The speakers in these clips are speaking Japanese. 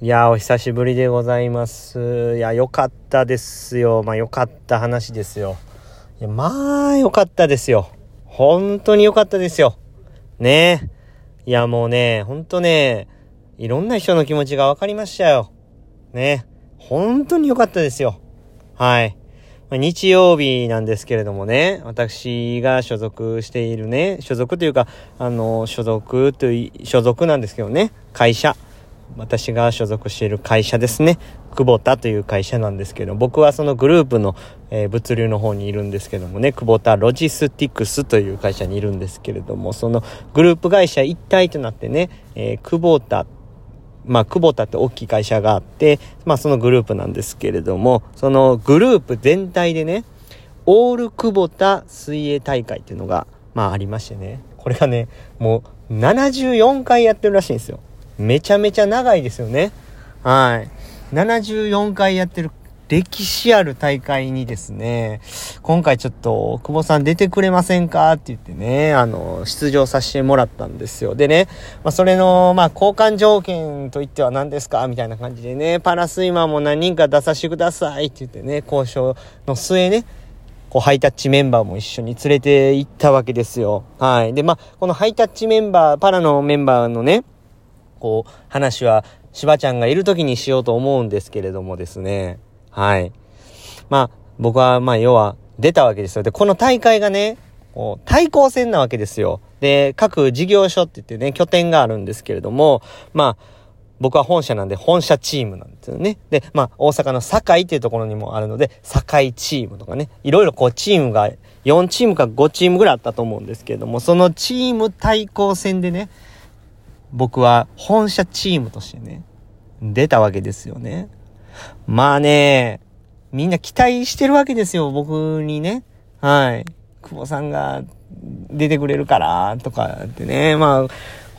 いや、お久しぶりでございます。いや、よかったですよ。まあ、よかった話ですよ。いや、まあ、よかったですよ。本当によかったですよ。ねいや、もうね、ほんとね、いろんな人の気持ちが分かりましたよ。ね本当によかったですよ。はい。日曜日なんですけれどもね、私が所属しているね、所属というか、あの、所属という、所属なんですけどね、会社。私が所属している会社ですね。久保田という会社なんですけど、僕はそのグループの、えー、物流の方にいるんですけどもね、久保田ロジスティクスという会社にいるんですけれども、そのグループ会社一体となってね、えー、久保田、まあ、久保田って大きい会社があって、まあ、そのグループなんですけれども、そのグループ全体でね、オール久保田水泳大会っていうのが、まあ、ありましてね、これがね、もう74回やってるらしいんですよ。めちゃめちゃ長いですよね。はい。74回やってる歴史ある大会にですね、今回ちょっと、久保さん出てくれませんかって言ってね、あの、出場させてもらったんですよ。でね、まあ、それの、まあ、交換条件といっては何ですかみたいな感じでね、パラスイマーも何人か出させてくださいって言ってね、交渉の末ね、こう、ハイタッチメンバーも一緒に連れて行ったわけですよ。はい。で、まあ、このハイタッチメンバー、パラのメンバーのね、こう、話は、しばちゃんがいる時にしようと思うんですけれどもですね。はい。まあ、僕は、まあ、要は、出たわけですよ。で、この大会がね、こう、対抗戦なわけですよ。で、各事業所って言ってね、拠点があるんですけれども、まあ、僕は本社なんで本社チームなんですよね。で、まあ、大阪の堺っていうところにもあるので、堺チームとかね、いろいろこうチームが、4チームか5チームぐらいあったと思うんですけれども、そのチーム対抗戦でね、僕は本社チームとしてね、出たわけですよね。まあね、みんな期待してるわけですよ、僕にね。はい。久保さんが出てくれるから、とかってね。まあ、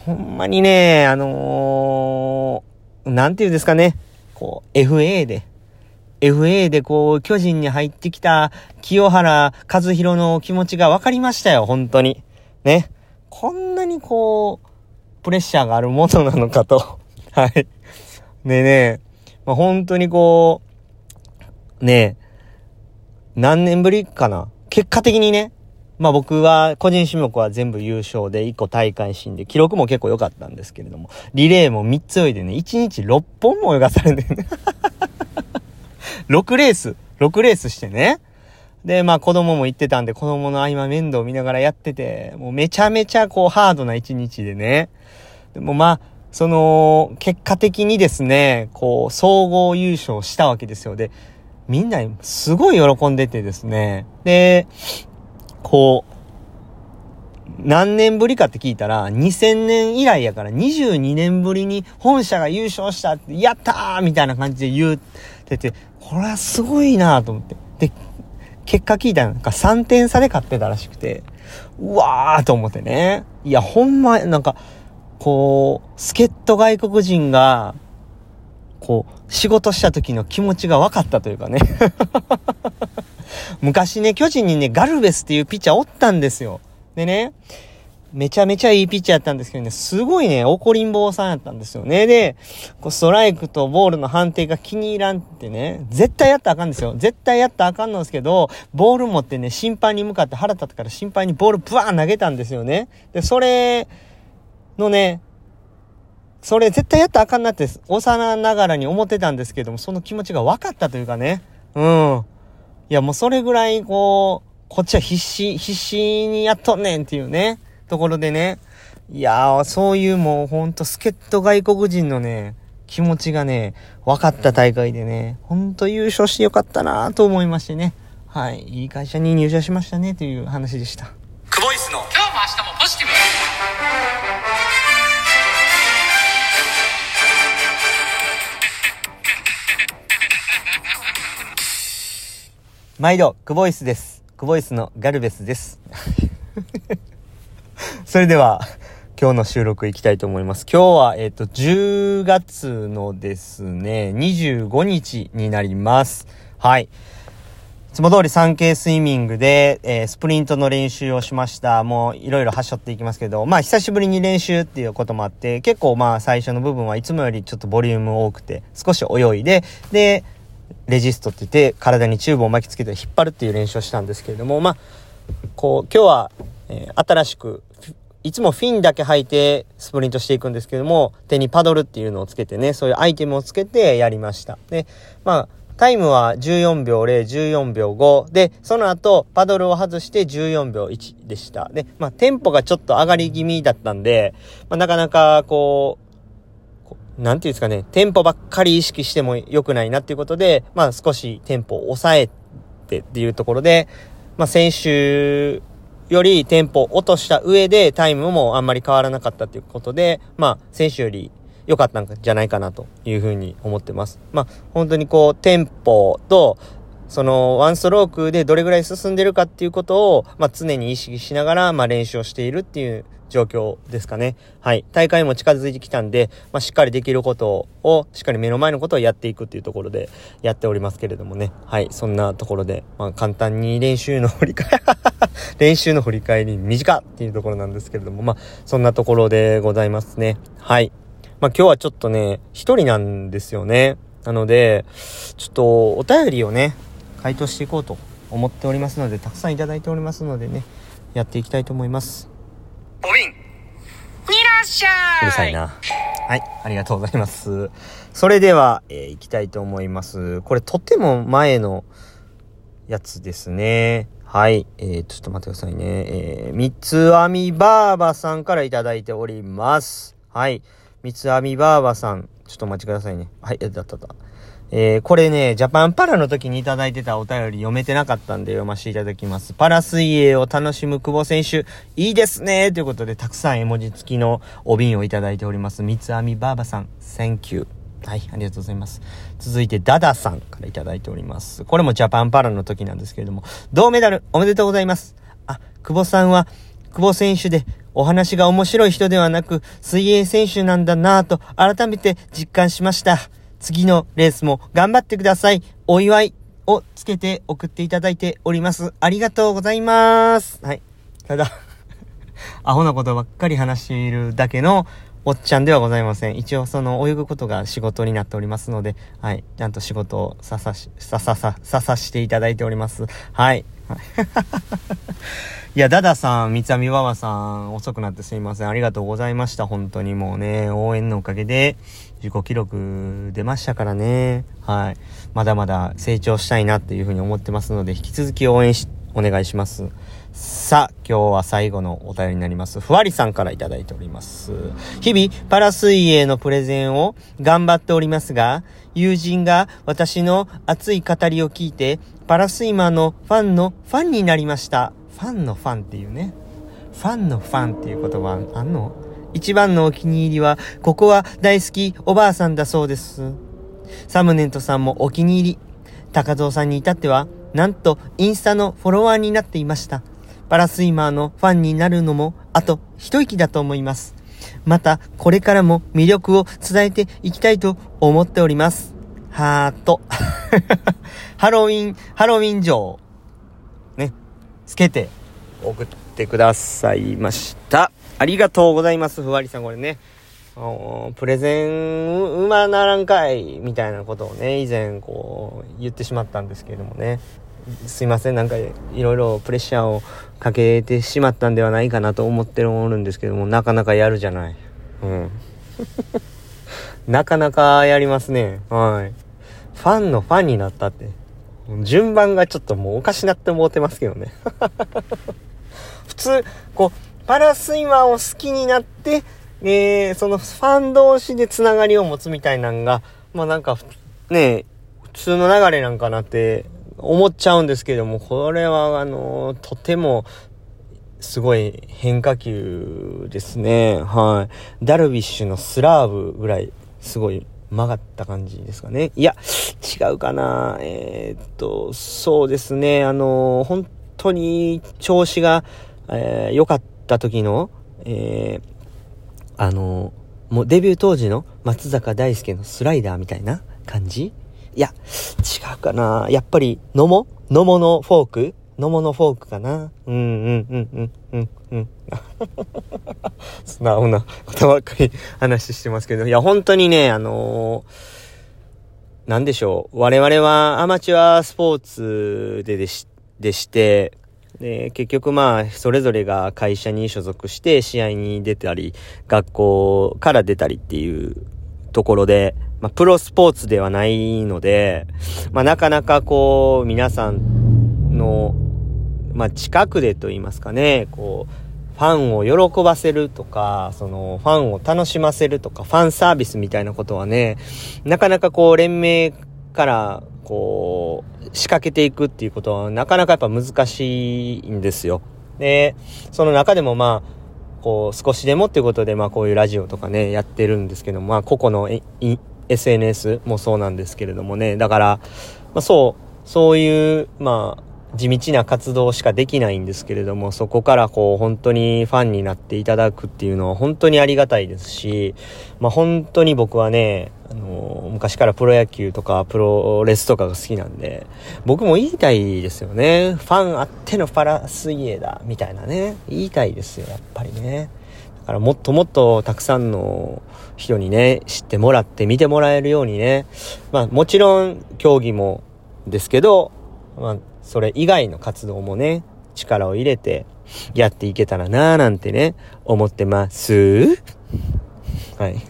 ほんまにね、あのー、なんていうんですかね。こう、FA で、FA でこう、巨人に入ってきた清原和弘の気持ちが分かりましたよ、本当に。ね。こんなにこう、プレッシャーがあるものなのかと。はい。でね、まあ、本当にこう、ね何年ぶりかな結果的にね、まあ僕は個人種目は全部優勝で1個大会新で記録も結構良かったんですけれども、リレーも3つ泳いでね、1日6本も泳がされてね。6レース、6レースしてね。で、まあ子供も行ってたんで子供の合間面倒見ながらやってて、もうめちゃめちゃこうハードな一日でね。でもまあ、その、結果的にですね、こう、総合優勝したわけですよ。で、みんなすごい喜んでてですね。で、こう、何年ぶりかって聞いたら、2000年以来やから22年ぶりに本社が優勝したって、やったーみたいな感じで言ってて、これはすごいなと思って。で、結果聞いたらなんか3点差で勝ってたらしくて、うわーと思ってね。いや、ほんま、なんか、こう、助っ人外国人が、こう、仕事した時の気持ちが分かったというかね 昔ね、巨人にね、ガルベスっていうピッチャーおったんですよ。でね、めちゃめちゃいいピッチャーやったんですけどね、すごいね、怒りん坊さんやったんですよね。で、こうストライクとボールの判定が気に入らんってね、絶対やったらあかんですよ。絶対やったらあかんのですけど、ボール持ってね、審判に向かって腹立ったから審判にボールブワーン投げたんですよね。で、それ、のね、それ絶対やったらあかんなって、幼ながらに思ってたんですけども、その気持ちが分かったというかね。うん。いや、もうそれぐらい、こう、こっちは必死、必死にやっとんねんっていうね、ところでね。いやー、そういうもうほんと助っ人外国人のね、気持ちがね、分かった大会でね、ほんと優勝してよかったなと思いましてね。はい。いい会社に入社しましたねという話でした。クボイスの今日も明日もポジティブ毎度、クボイスです。クボイスのガルベスです。それでは、今日の収録いきたいと思います。今日は、えっ、ー、と、10月のですね、25日になります。はい。いつも通り 3K スイミングで、えー、スプリントの練習をしました。もういろいろはしょっていきますけど、まあ久しぶりに練習っていうこともあって、結構まあ最初の部分はいつもよりちょっとボリューム多くて、少し泳いで、で、レジストって言って体にチューブを巻きつけて引っ張るっていう練習をしたんですけれども、まあ、こう、今日は、えー、新しく、いつもフィンだけ履いてスプリントしていくんですけども、手にパドルっていうのをつけてね、そういうアイテムをつけてやりました。で、まあ、タイムは14秒0、14秒5。で、その後、パドルを外して14秒1でした。で、まあ、テンポがちょっと上がり気味だったんで、まあ、なかなか、こう、なんていうんですかね、テンポばっかり意識しても良くないなっていうことで、まあ、少しテンポを抑えてっていうところで、まあ、先週よりテンポを落とした上でタイムもあんまり変わらなかったということで、まあ、選手より良かったんじゃないかなというふうに思ってます。まあ、本当にこう、テンポと、その、ワンストロークでどれぐらい進んでるかっていうことを、まあ、常に意識しながら、まあ、練習をしているっていう状況ですかね。はい。大会も近づいてきたんで、まあ、しっかりできることを、しっかり目の前のことをやっていくっていうところでやっておりますけれどもね。はい。そんなところで、まあ、簡単に練習の振り返り 練習の振り返り短っていうところなんですけれども、まあ、そんなところでございますね。はい。まあ、今日はちょっとね、一人なんですよね。なので、ちょっとお便りをね、回答していこうと思っておりますので、たくさんいただいておりますのでね、やっていきたいと思います。おびん、いらっしゃい。うるさいな。はい、ありがとうございます。それでは、えー、いきたいと思います。これとっても前のやつですね。はい。えー、ちょっと待ってくださいね。えー、三つ編みばあばさんからいただいております。はい。三つ編みばあばさん。ちょっとお待ちくださいね。はい、だったった。えー、これね、ジャパンパラの時にいただいてたお便り読めてなかったんで読ませていただきます。パラ水泳を楽しむ久保選手、いいですねということで、たくさん絵文字付きのお瓶をいただいております。三つ編みばあばさん、Thank you. はい、ありがとうございます。続いて、ダダさんからいただいております。これもジャパンパラの時なんですけれども、銅メダルおめでとうございます。あ、久保さんは、久保選手でお話が面白い人ではなく、水泳選手なんだなぁと改めて実感しました。次のレースも頑張ってください。お祝いをつけて送っていただいております。ありがとうございます。はい。ただ アホなことばっかり話しているだけのおっちゃんではございません。一応その泳ぐことが仕事になっておりますので、はい。ちゃんと仕事をささし、さささ、ささしていただいております。はい。いや、ダダさん、三つ編みばばさん、遅くなってすいません。ありがとうございました。本当にもうね、応援のおかげで、自己記録出ましたからね。はい。まだまだ成長したいなっていうふうに思ってますので、引き続き応援し、お願いします。さあ、今日は最後のお便りになります。ふわりさんからいただいております。日々、パラ水泳のプレゼンを頑張っておりますが、友人が私の熱い語りを聞いて、パラスイマーのファンのファンになりました。ファンのファンっていうね。ファンのファンっていう言葉あんの？一番のお気に入りは、ここは大好きおばあさんだそうです。サムネントさんもお気に入り。高蔵さんに至っては、なんとインスタのフォロワーになっていました。パラスイマーのファンになるのも、あと一息だと思います。また、これからも魅力を伝えていきたいと思っております。ハート。ハロウィン、ハロウィン城、ね、つけて送ってくださいました。ありがとうございます、ふわりさん。これね、プレゼン、うまならんかい、みたいなことをね、以前こう、言ってしまったんですけれどもね。すいません、なんかいろいろプレッシャーをかけてしまったんではないかなと思ってるんですけども、なかなかやるじゃない。うん。なかなかやりますね。はい。ファンのファンになったって。順番がちょっともうおかしなって思ってますけどね。普通、こう、パラスイマーを好きになって、えー、そのファン同士でつながりを持つみたいなんが、まあなんか、ね普通の流れなんかなって思っちゃうんですけども、これはあの、とても、すごい変化球ですね。はい。ダルビッシュのスラーブぐらい、すごい曲がった感じですかね。いや、違うかな。えー、っと、そうですね。あの、本当に調子が、えー、良かったた時の、えー、あの、もうデビュー当時の松坂大輔のスライダーみたいな感じ？いや、違うかな。やっぱり、野茂？野茂のフォーク？野茂のフォークかな？うんうんうんうんうんうん。素直なことばっかり話してますけど、いや、本当にね、あのー、なんでしょう。我々はアマチュアスポーツででし、でして、で、結局まあ、それぞれが会社に所属して試合に出たり、学校から出たりっていうところで、まあ、プロスポーツではないので、まあ、なかなかこう、皆さんの、まあ、近くでと言いますかね、こう、ファンを喜ばせるとか、その、ファンを楽しませるとか、ファンサービスみたいなことはね、なかなかこう、連盟からこう、仕掛けていくっていうことはなかなかやっぱ難しいんですよ。で、その中でもまあ、こう、少しでもっていうことで、まあこういうラジオとかね、やってるんですけども、まあ個々の SNS もそうなんですけれどもね、だから、まあそう、そういう、まあ、地道な活動しかできないんですけれども、そこからこう本当にファンになっていただくっていうのは本当にありがたいですし、まあ本当に僕はね、あの、昔からプロ野球とかプロレスとかが好きなんで、僕も言いたいですよね。ファンあってのパラ水泳だ、みたいなね。言いたいですよ、やっぱりね。だからもっともっとたくさんの人にね、知ってもらって見てもらえるようにね。まあもちろん競技もですけど、まあそれ以外の活動もね、力を入れてやっていけたらなぁなんてね、思ってます。はい。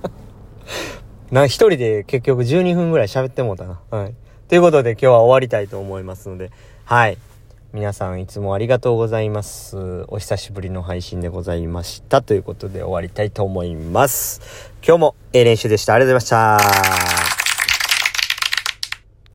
な、一人で結局12分ぐらい喋ってもうたな。はい。ということで今日は終わりたいと思いますので、はい。皆さんいつもありがとうございます。お久しぶりの配信でございました。ということで終わりたいと思います。今日も A 練習でした。ありがとうございました。